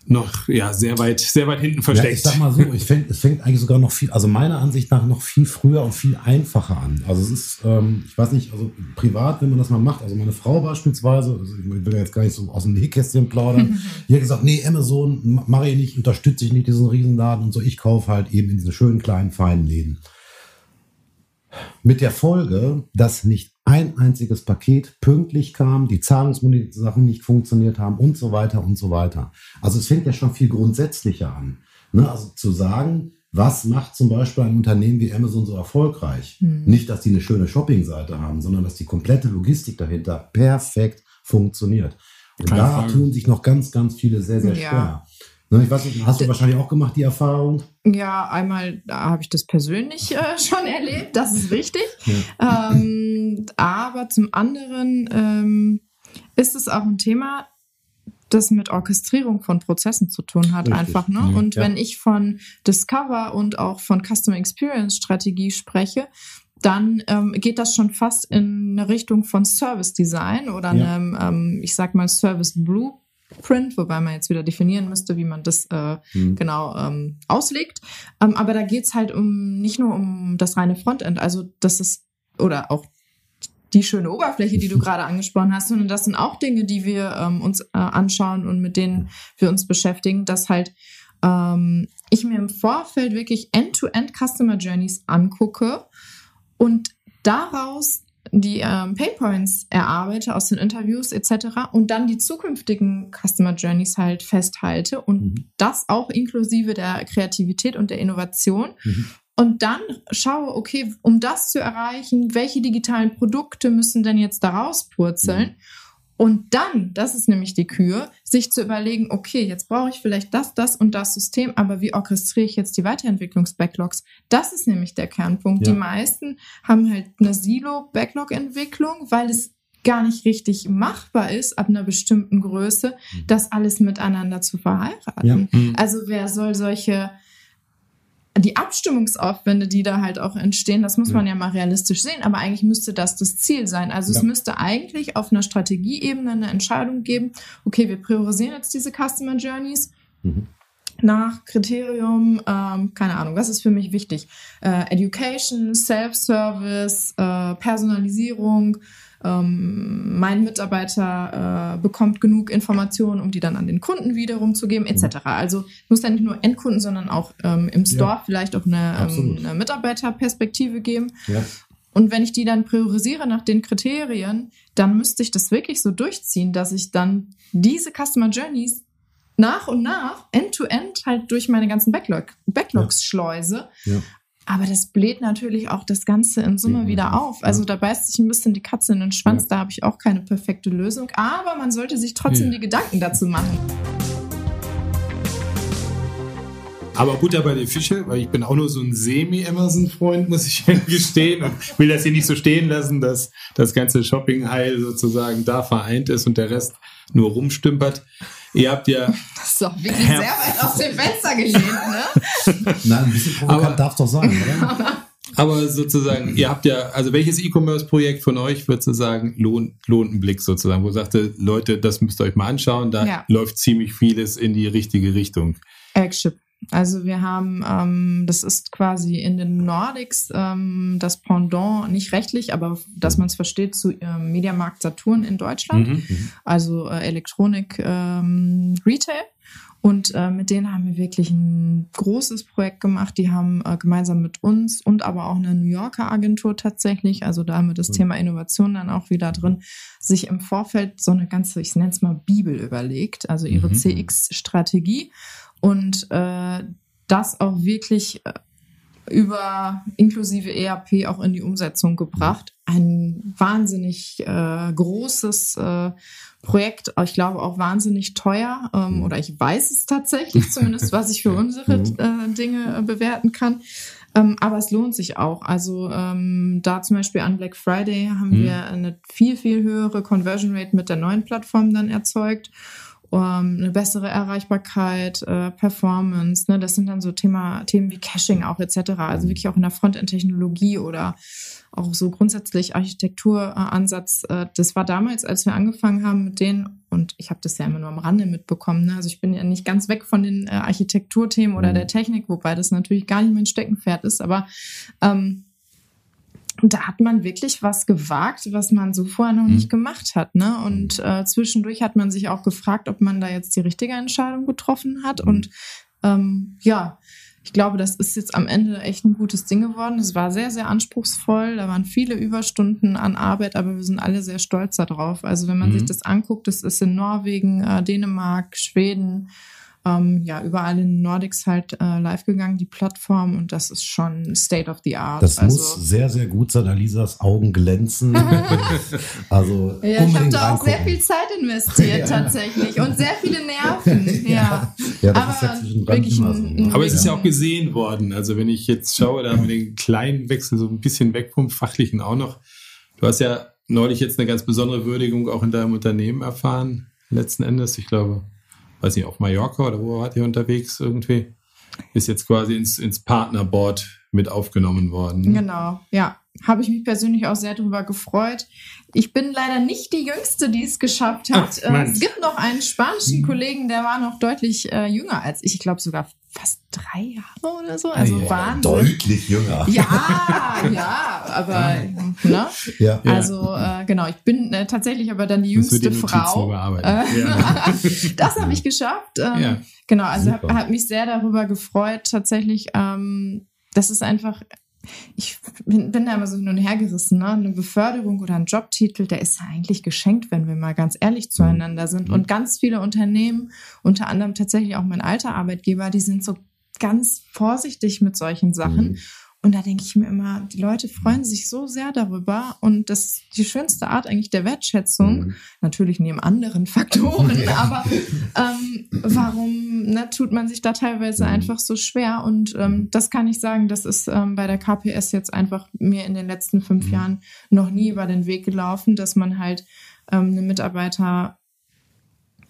noch ja sehr weit sehr weit hinten versteckt. Ja, ich sag mal so, ich fäng, es fängt eigentlich sogar noch viel, also meiner Ansicht nach noch viel früher und viel einfacher an. Also es ist, ähm, ich weiß nicht, also privat, wenn man das mal macht, also meine Frau beispielsweise, also ich will jetzt gar nicht so aus dem Nähkästchen plaudern, die hat gesagt, nee, Amazon mache ich nicht, unterstütze ich nicht diesen Riesenladen und so, ich kaufe halt eben in diese schönen kleinen feinen Läden. Mit der Folge, dass nicht ein einziges Paket pünktlich kam, die Zahlungssachen nicht funktioniert haben und so weiter und so weiter. Also es fängt ja schon viel grundsätzlicher an. Ne? Also zu sagen, was macht zum Beispiel ein Unternehmen wie Amazon so erfolgreich? Mhm. Nicht, dass die eine schöne Shoppingseite haben, sondern dass die komplette Logistik dahinter perfekt funktioniert. Und Keine da Frage. tun sich noch ganz, ganz viele sehr, sehr schwer. Ja. Ne, ich weiß nicht, hast du wahrscheinlich auch gemacht, die Erfahrung? Ja, einmal habe ich das persönlich äh, schon erlebt, das ist richtig. Ja. Ähm, aber zum anderen ähm, ist es auch ein Thema, das mit Orchestrierung von Prozessen zu tun hat, Richtig. einfach. Ne? Und ja. wenn ich von Discover und auch von Customer Experience Strategie spreche, dann ähm, geht das schon fast in eine Richtung von Service Design oder ja. einem, ähm, ich sag mal, Service Blue Print, wobei man jetzt wieder definieren müsste, wie man das äh, mhm. genau ähm, auslegt. Ähm, aber da geht's halt um nicht nur um das reine Frontend, also das ist oder auch die schöne Oberfläche, die du gerade angesprochen hast, sondern das sind auch Dinge, die wir ähm, uns äh, anschauen und mit denen wir uns beschäftigen, dass halt ähm, ich mir im Vorfeld wirklich End-to-End -End Customer Journeys angucke und daraus die ähm, Paypoints erarbeite aus den Interviews etc. und dann die zukünftigen Customer Journeys halt festhalte und mhm. das auch inklusive der Kreativität und der Innovation. Mhm. Und dann schaue, okay, um das zu erreichen, welche digitalen Produkte müssen denn jetzt daraus purzeln? Mhm. Und dann, das ist nämlich die Kür, sich zu überlegen, okay, jetzt brauche ich vielleicht das, das und das System, aber wie orchestriere ich jetzt die Weiterentwicklungs-Backlogs? Das ist nämlich der Kernpunkt. Ja. Die meisten haben halt eine Silo-Backlog-Entwicklung, weil es gar nicht richtig machbar ist, ab einer bestimmten Größe, mhm. das alles miteinander zu verheiraten. Ja. Mhm. Also wer soll solche die Abstimmungsaufwände, die da halt auch entstehen, das muss ja. man ja mal realistisch sehen, aber eigentlich müsste das das Ziel sein. Also ja. es müsste eigentlich auf einer Strategieebene eine Entscheidung geben, okay, wir priorisieren jetzt diese Customer Journeys. Mhm. nach Kriterium, ähm, keine Ahnung, was ist für mich wichtig? Äh, Education, Self-Service, äh, Personalisierung, ähm, mein Mitarbeiter äh, bekommt genug Informationen, um die dann an den Kunden wiederum zu geben, etc. Also muss dann nicht nur Endkunden, sondern auch ähm, im Store ja, vielleicht auch eine, ähm, eine Mitarbeiterperspektive geben. Ja. Und wenn ich die dann priorisiere nach den Kriterien, dann müsste ich das wirklich so durchziehen, dass ich dann diese Customer Journeys nach und nach, end-to-end, -end, halt durch meine ganzen Backlog, Backlogs ja. schleuse. Ja. Aber das bläht natürlich auch das Ganze in Summe ja, wieder auf. Also da beißt sich ein bisschen die Katze in den Schwanz. Da habe ich auch keine perfekte Lösung. Aber man sollte sich trotzdem die Gedanken dazu machen. Aber Butter bei den Fische, weil ich bin auch nur so ein Semi-Amazon-Freund, muss ich gestehen. Und will das hier nicht so stehen lassen, dass das ganze Shopping-Heil sozusagen da vereint ist und der Rest nur rumstümpert. Ihr habt ja. Das ist doch wirklich sehr weit aus dem Fenster gelehnt, ne? Nein, ein bisschen provokant darf doch sein, oder? Aber sozusagen, ihr habt ja, also welches E-Commerce-Projekt von euch würdest du sagen, lohnt, lohnt einen Blick sozusagen, wo ihr sagte, Leute, das müsst ihr euch mal anschauen, da ja. läuft ziemlich vieles in die richtige Richtung. Action. Also wir haben, ähm, das ist quasi in den Nordics ähm, das Pendant, nicht rechtlich, aber dass man es versteht, zu ähm, Mediamarkt Saturn in Deutschland, mhm. mhm. also äh, Elektronik ähm, Retail. Und äh, mit denen haben wir wirklich ein großes Projekt gemacht. Die haben äh, gemeinsam mit uns und aber auch eine New Yorker Agentur tatsächlich, also da haben wir das mhm. Thema Innovation dann auch wieder drin, sich im Vorfeld so eine ganze, ich nenne es mal Bibel überlegt, also ihre mhm. CX-Strategie und äh, das auch wirklich äh, über inklusive ERP auch in die Umsetzung gebracht. Ein wahnsinnig äh, großes äh, Projekt, ich glaube auch wahnsinnig teuer, ähm, mhm. oder ich weiß es tatsächlich zumindest, was ich für unsere mhm. äh, Dinge äh, bewerten kann. Ähm, aber es lohnt sich auch. Also ähm, da zum Beispiel an Black Friday haben mhm. wir eine viel, viel höhere Conversion Rate mit der neuen Plattform dann erzeugt um, eine bessere Erreichbarkeit, äh, Performance. Ne? Das sind dann so Thema, Themen wie Caching auch etc. Also wirklich auch in der Frontend-Technologie oder auch so grundsätzlich Architekturansatz. Äh, das war damals, als wir angefangen haben mit denen, und ich habe das ja immer nur am Rande mitbekommen. Ne? Also ich bin ja nicht ganz weg von den äh, Architekturthemen oder mhm. der Technik, wobei das natürlich gar nicht mein Steckenpferd ist, aber ähm, und da hat man wirklich was gewagt, was man so vorher noch mhm. nicht gemacht hat. Ne? Und mhm. äh, zwischendurch hat man sich auch gefragt, ob man da jetzt die richtige Entscheidung getroffen hat. Mhm. Und ähm, ja, ich glaube, das ist jetzt am Ende echt ein gutes Ding geworden. Es war sehr, sehr anspruchsvoll. Da waren viele Überstunden an Arbeit, aber wir sind alle sehr stolz darauf. Also wenn man mhm. sich das anguckt, das ist in Norwegen, äh, Dänemark, Schweden, ähm, ja überall in den Nordics halt äh, live gegangen, die Plattform, und das ist schon State of the Art. Das also, muss sehr, sehr gut sein. Alisas Augen glänzen. also ja, ich habe da auch sehr viel Zeit investiert ja. tatsächlich und sehr viele Nerven. ja. ja. das Aber, ist ja wirklich ein, ein Aber es ist ja auch gesehen worden. Also wenn ich jetzt schaue, da haben wir den kleinen Wechsel so ein bisschen weg vom Fachlichen auch noch. Du hast ja neulich jetzt eine ganz besondere Würdigung auch in deinem Unternehmen erfahren, letzten Endes. Ich glaube, weiß nicht, auf Mallorca oder wo wart ihr unterwegs irgendwie? Ist jetzt quasi ins, ins Partnerboard mit aufgenommen worden. Genau, ja. Habe ich mich persönlich auch sehr darüber gefreut. Ich bin leider nicht die Jüngste, die es geschafft hat. Ach, es gibt noch einen spanischen mhm. Kollegen, der war noch deutlich äh, jünger als ich. Ich glaube sogar fast drei Jahre oder so. Also ja, Wahnsinn. Deutlich jünger. Ja, ja, aber ne? Ja. Also äh, genau, ich bin äh, tatsächlich aber dann die jüngste Frau. Äh, ja. das habe ich geschafft. Ähm, ja. Genau, also habe hab mich sehr darüber gefreut. Tatsächlich, ähm, das ist einfach ich bin, bin da immer so hin und her gerissen. Ne? Eine Beförderung oder ein Jobtitel, der ist ja eigentlich geschenkt, wenn wir mal ganz ehrlich mhm. zueinander sind. Mhm. Und ganz viele Unternehmen, unter anderem tatsächlich auch mein alter Arbeitgeber, die sind so ganz vorsichtig mit solchen Sachen. Und da denke ich mir immer, die Leute freuen sich so sehr darüber und das ist die schönste Art eigentlich der Wertschätzung. Mhm. Natürlich neben anderen Faktoren, ja. aber ähm, warum ne, tut man sich da teilweise mhm. einfach so schwer? Und ähm, das kann ich sagen, das ist ähm, bei der KPS jetzt einfach mir in den letzten fünf mhm. Jahren noch nie über den Weg gelaufen, dass man halt ähm, eine Mitarbeiter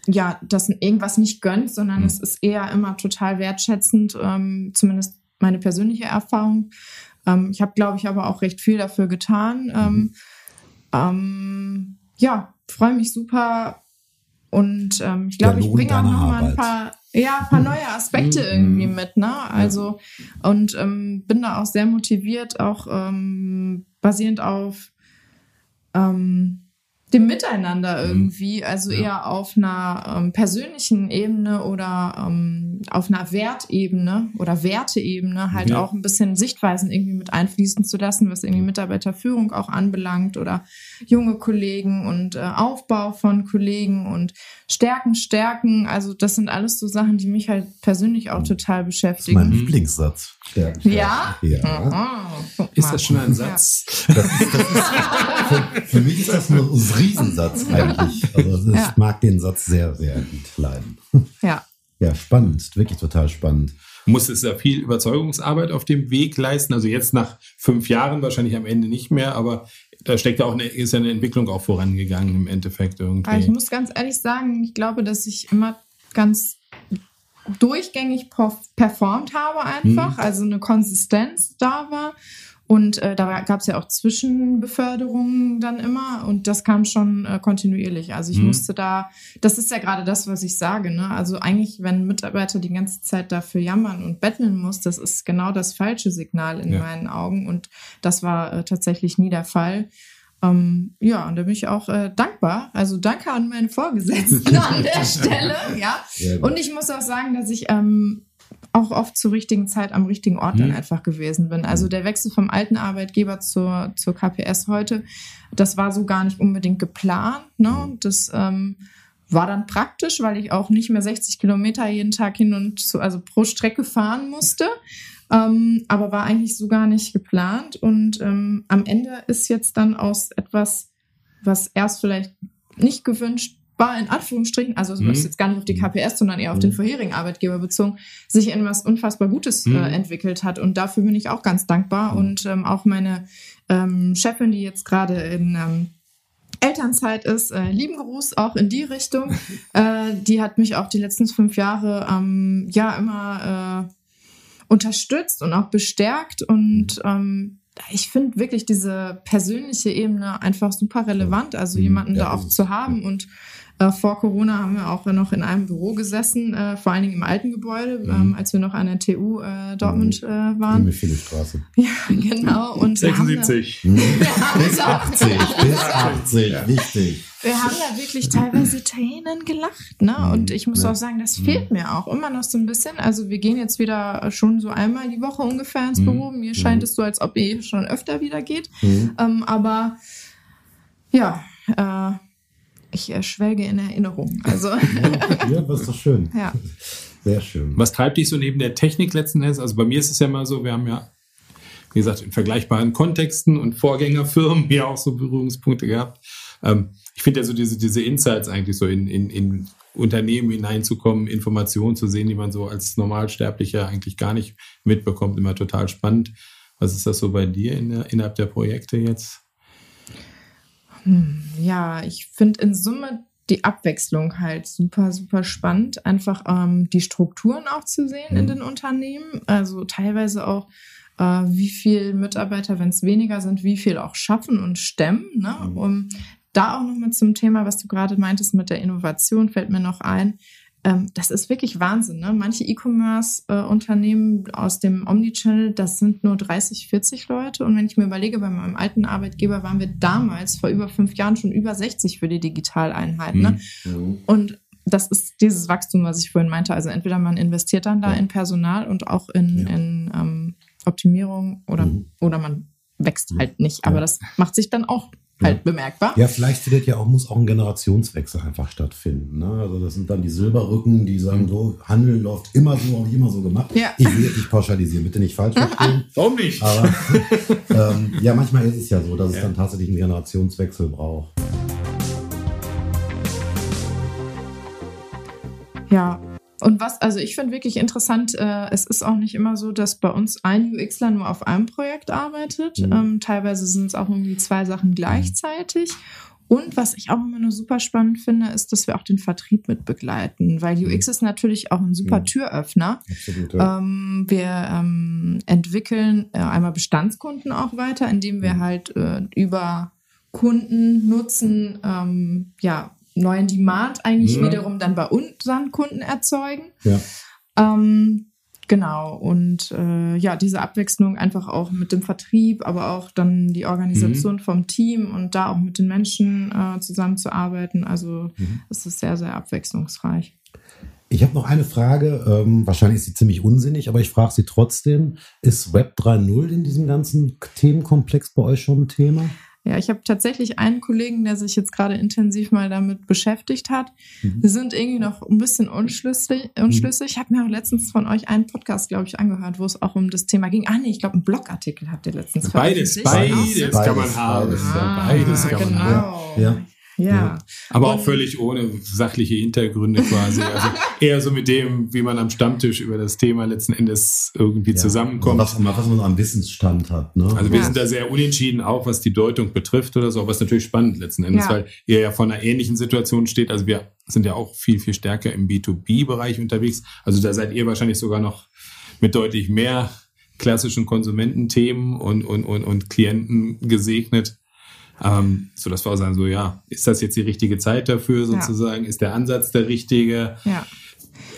ja, das irgendwas nicht gönnt, sondern mhm. es ist eher immer total wertschätzend, ähm, zumindest meine persönliche Erfahrung. Ähm, ich habe, glaube ich, aber auch recht viel dafür getan. Ähm, mhm. Ähm, ja, freue mich super. Und ähm, ich glaube, ich bringe auch noch mal ein paar ja, ein paar neue Aspekte irgendwie mit, ne? Also, und ähm, bin da auch sehr motiviert, auch ähm, basierend auf ähm, dem Miteinander irgendwie, also eher auf einer ähm, persönlichen Ebene oder ähm, auf einer Wertebene oder Werteebene halt Ja. auch ein bisschen Sichtweisen irgendwie mit einfließen zu lassen, was irgendwie Mitarbeiterführung auch anbelangt oder junge Kollegen und äh, Aufbau von Kollegen und Stärken, Stärken. Also das sind alles so Sachen, die mich halt persönlich auch total Das ist mein beschäftigen. Lieblingssatz. Stärken, Ja? Stärken. Ja. Aha, guck Ist das schon ein Satz? Für mich ist das ein Riesensatz eigentlich. Also ich Ja. mag den Satz sehr, sehr gut leiden. Ja. Ja, spannend. Wirklich total spannend. Muss es ja viel Überzeugungsarbeit auf dem Weg leisten? Also jetzt nach fünf Jahren wahrscheinlich am Ende nicht mehr, aber da steckt ja auch eine, ist ja eine Entwicklung auch vorangegangen im Endeffekt irgendwie. Ich muss ganz ehrlich sagen, ich glaube, dass ich immer ganz durchgängig perf- performt habe einfach, also eine Konsistenz da war. Und äh, da gab es ja auch Zwischenbeförderungen dann immer und das kam schon äh, kontinuierlich. Also ich Mhm. musste da, das ist ja gerade das, was ich sage. Ne? Also eigentlich, wenn ein Mitarbeiter die ganze Zeit dafür jammern und betteln muss, das ist genau das falsche Signal in Ja. meinen Augen und das war äh, tatsächlich nie der Fall. Ähm, ja, und da bin ich auch äh, dankbar. Also danke an meine Vorgesetzten an der Stelle. Ja. Und ich muss auch sagen, dass ich ähm, auch oft zur richtigen Zeit am richtigen Ort dann Mhm. einfach gewesen bin. Also der Wechsel vom alten Arbeitgeber zur, zur KPS heute, das war so gar nicht unbedingt geplant. Ne? Das ähm, war dann praktisch, weil ich auch nicht mehr 60 Kilometer jeden Tag hin und zu, also pro Strecke fahren musste. Ähm, aber war eigentlich so gar nicht geplant. Und ähm, am Ende ist jetzt dann aus etwas, was erst vielleicht nicht gewünscht war, in Anführungsstrichen, also Mhm. das ist jetzt gar nicht auf die KPS, sondern eher auf den vorherigen Arbeitgeber bezogen, sich in was unfassbar Gutes Mhm. äh, entwickelt hat. Und dafür bin ich auch ganz dankbar. Und ähm, auch meine ähm, Chefin, die jetzt gerade in ähm, Elternzeit ist, äh, lieben Gruß auch in die Richtung. äh, die hat mich auch die letzten fünf Jahre ähm, ja immer äh, unterstützt und auch bestärkt und ähm, ich finde wirklich diese persönliche Ebene einfach super relevant, also Mhm. jemanden Ja, da auch zu haben und äh, vor Corona haben wir auch noch in einem Büro gesessen, äh, vor allen Dingen im alten Gebäude, ähm, als wir noch an der TU äh, Dortmund äh, waren. Liebe viele Straße. Ja, genau. Und wir haben da- 76. Bis 80, bis 80, wichtig. Wir haben da wirklich teilweise Tränen gelacht, ne? Und ich muss Ja. auch sagen, das fehlt mir auch immer noch so ein bisschen. Also wir gehen jetzt wieder schon so einmal die Woche ungefähr ins Büro. Mir scheint es so, als ob ihr schon öfter wieder geht. Mhm. Ähm, aber ja, äh, ich äh, schwelge in Erinnerung. Also Ja, das ist doch schön. ja. Sehr schön. Was treibt dich so neben der Technik letzten Endes? Also bei mir ist es ja mal so, wir haben ja, wie gesagt, in vergleichbaren Kontexten und Vorgängerfirmen hier auch so Berührungspunkte gehabt. Ähm, ich finde ja so diese, diese Insights eigentlich so in, in, in Unternehmen hineinzukommen, Informationen zu sehen, die man so als Normalsterblicher eigentlich gar nicht mitbekommt, immer total spannend. Was ist das so bei dir in der, innerhalb der Projekte jetzt? Ja, ich finde in Summe die Abwechslung halt super, super spannend. Einfach ähm, die Strukturen auch zu sehen in den Unternehmen. Also teilweise auch, äh, wie viel Mitarbeiter, wenn es weniger sind, wie viel auch schaffen und stemmen. Ne? Um da auch nochmal zum Thema, was du gerade meintest mit der Innovation, fällt mir noch ein. Ähm, das ist wirklich Wahnsinn. Ne? Manche E-Commerce-Unternehmen aus dem Omnichannel, das sind nur 30, 40 Leute. Und wenn ich mir überlege, bei meinem alten Arbeitgeber waren wir damals vor über fünf Jahren schon über 60 für die Digitaleinheit. Ne? Mhm. Und das ist dieses Wachstum, was ich vorhin meinte. Also entweder man investiert dann da Ja. in Personal und auch in, Ja. in ähm, Optimierung oder, Mhm. oder man wächst halt nicht. Aber Ja. das macht sich dann auch halt Ja. bemerkbar. Ja, vielleicht findet ja auch, muss auch ein Generationswechsel einfach stattfinden. Ne? Also das sind dann die Silberrücken, die sagen so, Handel läuft immer so, ich immer so gemacht. Ja. Ich will jetzt nicht pauschalisieren, bitte nicht falsch verstehen. Warum nicht? Aber ähm, ja, manchmal ist es ja so, dass es Ja. dann tatsächlich einen Generationswechsel braucht. Ja. Und was, also ich finde wirklich interessant, äh, es ist auch nicht immer so, dass bei uns ein UXler nur auf einem Projekt arbeitet. Mhm. Ähm, teilweise sind es auch irgendwie zwei Sachen gleichzeitig. Und was ich auch immer nur super spannend finde, ist, dass wir auch den Vertrieb mit begleiten, weil UX ist natürlich auch ein super Mhm. Türöffner. Absolut. Ja. Ähm, wir ähm, entwickeln äh, einmal Bestandskunden auch weiter, indem wir Mhm. halt äh, über Kunden nutzen, ähm, ja, neuen Demand eigentlich Ja. wiederum dann bei unseren Kunden erzeugen. Ja. Ähm, genau, und äh, ja, diese Abwechslung einfach auch mit dem Vertrieb, aber auch dann die Organisation vom Team und da auch mit den Menschen äh, zusammenzuarbeiten. Also Mhm. es ist sehr, sehr abwechslungsreich. Ich habe noch eine Frage, ähm, wahrscheinlich ist sie ziemlich unsinnig, aber ich frage sie trotzdem. Ist Web 3.0 in diesem ganzen Themenkomplex bei euch schon ein Thema? Ja, ich habe tatsächlich einen Kollegen, der sich jetzt gerade intensiv mal damit beschäftigt hat. Mhm. Wir sind irgendwie noch ein bisschen unschlüssig. unschlüssig. Ich habe mir auch letztens von euch einen Podcast, glaube ich, angehört, wo es auch um das Thema ging. Ah nee, ich glaube, einen Blogartikel habt ihr letztens Beides, veröffentlicht. beides, Auch- kann man Beides, haben. beides. Ah, Beides kann man genau. haben. Ja. Ja. Aber auch Und- völlig ohne sachliche Hintergründe quasi. Also eher so mit dem, wie man am Stammtisch über das Thema letzten Endes irgendwie Ja. zusammenkommt. Was, was man am Wissensstand hat. Ne? Also wir Ja. sind da sehr unentschieden, auch was die Deutung betrifft oder so, aber ist natürlich spannend letzten Endes, Ja. weil ihr ja vor einer ähnlichen Situation steht. Also wir sind ja auch viel, viel stärker im B2B-Bereich unterwegs. Also da seid ihr wahrscheinlich sogar noch mit deutlich mehr klassischen Konsumententhemen und, und, und, und Klienten gesegnet. Ähm, so dass wir auch sagen, so ja, ist das jetzt die richtige Zeit dafür sozusagen? Ist der Ansatz der richtige? ja.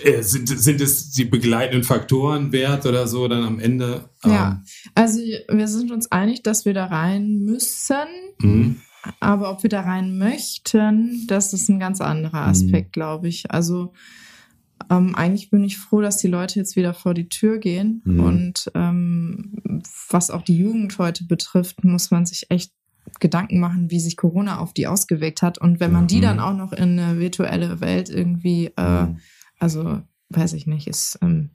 Äh, sind, sind es die begleitenden Faktoren wert oder so dann am Ende? Ja. Also wir sind uns einig, dass wir da rein müssen. Ähm, mhm. Aber ob wir da rein möchten, das ist ein ganz anderer Aspekt, glaube ich. Also ähm, eigentlich bin ich froh, dass die Leute jetzt wieder vor die Tür gehen. Mhm. Und ähm, was auch die Jugend heute betrifft, muss man sich echt Gedanken machen, wie sich Corona auf die ausgewirkt hat. Und wenn man die Mhm. dann auch noch in eine virtuelle Welt irgendwie, äh, Mhm. also weiß ich nicht, ist ähm,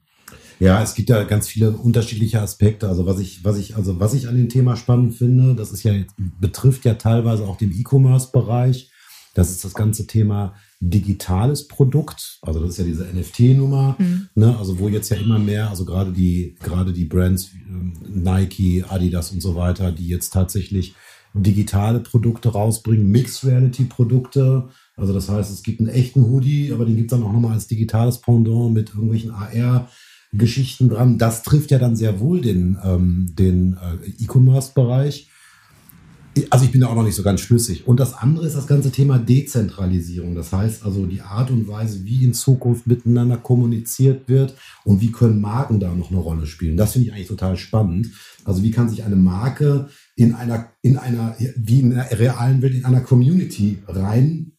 Ja, es gibt ja ganz viele unterschiedliche Aspekte. Also was ich, was ich, also was ich an dem Thema spannend finde, das ist ja betrifft ja teilweise auch den E-Commerce-Bereich. Das ist das ganze Thema digitales Produkt. Also das ist ja diese NFT-Nummer, Mhm. ne? Also wo jetzt ja immer mehr, also gerade die, gerade die Brands ähm, Nike, Adidas und so weiter, die jetzt tatsächlich digitale Produkte rausbringen, Mixed Reality Produkte. Also das heißt, es gibt einen echten Hoodie, aber den gibt es dann auch nochmal als digitales Pendant mit irgendwelchen AR Geschichten dran. Das trifft ja dann sehr wohl den, ähm, den äh, E-Commerce-Bereich. Also ich bin da auch noch nicht so ganz schlüssig. Und das andere ist das ganze Thema Dezentralisierung. Das heißt also die Art und Weise, wie in Zukunft miteinander kommuniziert wird und wie können Marken da noch eine Rolle spielen. Das finde ich eigentlich total spannend. Also wie kann sich eine Marke in einer, in einer, wie in einer realen Welt, in einer Community rein,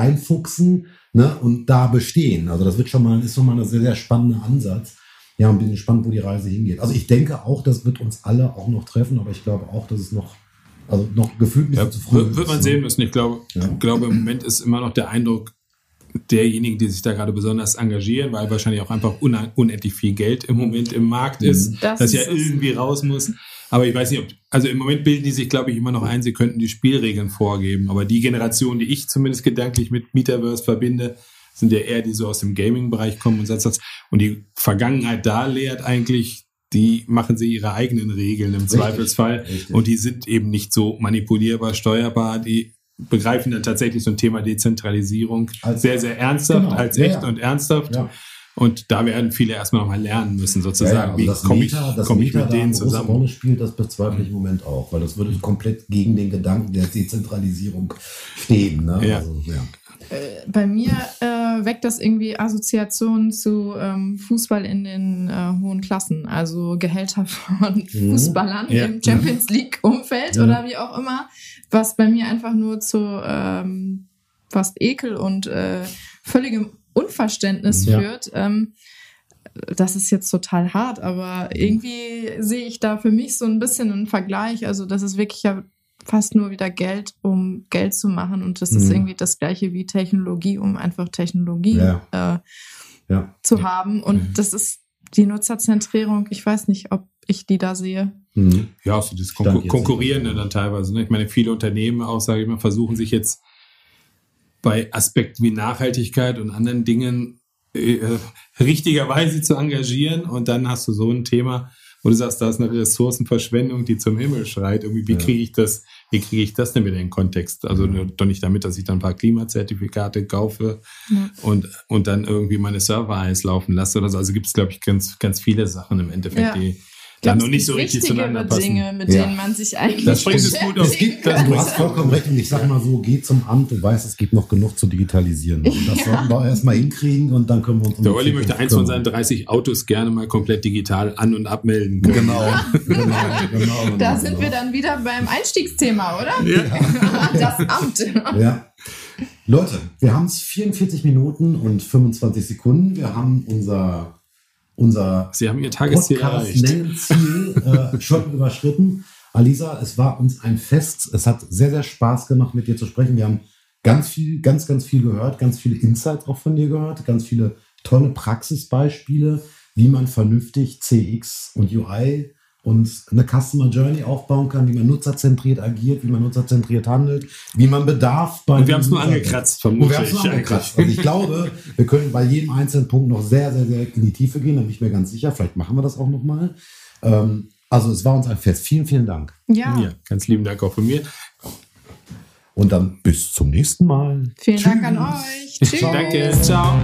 reinfuchsen ne, und da bestehen. Also das wird schon mal, ist schon mal ein sehr, sehr spannender Ansatz. Ja, und bin gespannt, wo die Reise hingeht. Also ich denke auch, das wird uns alle auch noch treffen, aber ich glaube auch, dass es noch, also noch gefühlt ein bisschen Ja, zu früh wird, wird man ist, sehen ne? müssen. Ich glaube, Ja. ich glaube, im Moment ist immer noch der Eindruck derjenigen, die sich da gerade besonders engagieren, weil wahrscheinlich auch einfach unendlich viel Geld im Moment im Markt ist, Mhm. Das das, ja ist irgendwie raus muss. Aber ich weiß nicht, ob, also im Moment bilden die sich, glaube ich, immer noch ein, sie könnten die Spielregeln vorgeben. Aber die Generation, die ich zumindest gedanklich mit Metaverse verbinde, sind ja eher die so aus dem Gaming-Bereich kommen und sonst was. Und die Vergangenheit da lehrt eigentlich, die machen sie ihre eigenen Regeln im Richtig, Zweifelsfall. richtig. Und die sind eben nicht so manipulierbar, steuerbar. Die begreifen dann tatsächlich so ein Thema Dezentralisierung Als- sehr, sehr ernsthaft, Genau, als echt ja. und ernsthaft. Ja. Und da werden viele erstmal nochmal lernen müssen, sozusagen. ja, also Wie das komme ich, Meta, das komm ich mit da denen eine große zusammen? Rolle spielt, das bezweifle ich im Moment auch, weil das würde komplett gegen den Gedanken der Dezentralisierung stehen. Ne? Ja. Also, ja. Äh, bei mir äh, weckt das irgendwie Assoziationen zu ähm, Fußball in den äh, hohen Klassen, also Gehälter von Fußballern Ja. im Champions League Umfeld Ja. oder wie auch immer, was bei mir einfach nur zu ähm, fast Ekel und äh, völligem Unverständnis Ja. führt. Ähm, das ist jetzt total hart, aber irgendwie sehe ich da für mich so ein bisschen einen Vergleich. Also das ist wirklich ja fast nur wieder Geld, um Geld zu machen. Und das ist Mhm. irgendwie das gleiche wie Technologie, um einfach Technologie Ja. äh, Ja. zu haben. Und Mhm. das ist die Nutzerzentrierung. Ich weiß nicht, ob ich die da sehe. Mhm. Ja, so das Stand Konkur Konkurrierende dann teilweise. Ne? Ich meine, viele Unternehmen auch, sage ich mal, versuchen sich jetzt bei Aspekten wie Nachhaltigkeit und anderen Dingen äh, richtigerweise zu engagieren. Und dann hast du so ein Thema, wo du sagst, da ist eine Ressourcenverschwendung, die zum Himmel schreit. Irgendwie, wie Ja. kriege ich das, wie kriege ich das denn wieder in den Kontext? Also Mhm. doch nicht damit, dass ich dann ein paar Klimazertifikate kaufe Ja. und, und dann irgendwie meine Server heiß laufen lasse oder so. Also gibt es, glaube ich, ganz, ganz viele Sachen im Endeffekt, Ja. die, Dann noch nicht so richtig zueinander passen. Dinge, mit Ja. denen man sich eigentlich Das bringt es gut auf. Es gibt, Das du hast vollkommen recht und ich sage mal so, geh zum Amt, du weißt, es gibt noch genug zu digitalisieren. Und das sollten wir erstmal hinkriegen und dann können wir uns Der Olli möchte eins von seinen kümmern. 30 Autos gerne mal komplett digital an- und abmelden können. Genau, genau, genau. Da genau, sind genau. wir dann wieder beim Einstiegsthema, oder? Ja. Das Amt. Ja. Leute, wir haben es 44 Minuten und 25 Sekunden. Wir haben unser, unser Sie haben Ihr Tagesziel erreicht. Podcast-Längenziel äh, schon überschritten. Alisa, es war uns ein Fest. Es hat sehr, sehr Spaß gemacht, mit dir zu sprechen. Wir haben ganz viel, ganz, ganz viel gehört, ganz viele Insights auch von dir gehört, ganz viele tolle Praxisbeispiele, wie man vernünftig CX und UI und eine Customer Journey aufbauen kann, wie man nutzerzentriert agiert, wie man nutzerzentriert handelt, wie man Bedarf bei Und wir haben es nur angekratzt, und wir haben vermutlich. es nur angekratzt. Also ich glaube, wir können bei jedem einzelnen Punkt noch sehr, sehr, sehr in die Tiefe gehen. Da bin ich mir ganz sicher. Vielleicht machen wir das auch nochmal. Ähm, also es war uns ein Fest. Vielen, vielen Dank. Ja. Ja, ganz lieben Dank auch von mir. Und dann bis zum nächsten Mal. Vielen Dank an euch. Tschüss. Danke, ciao.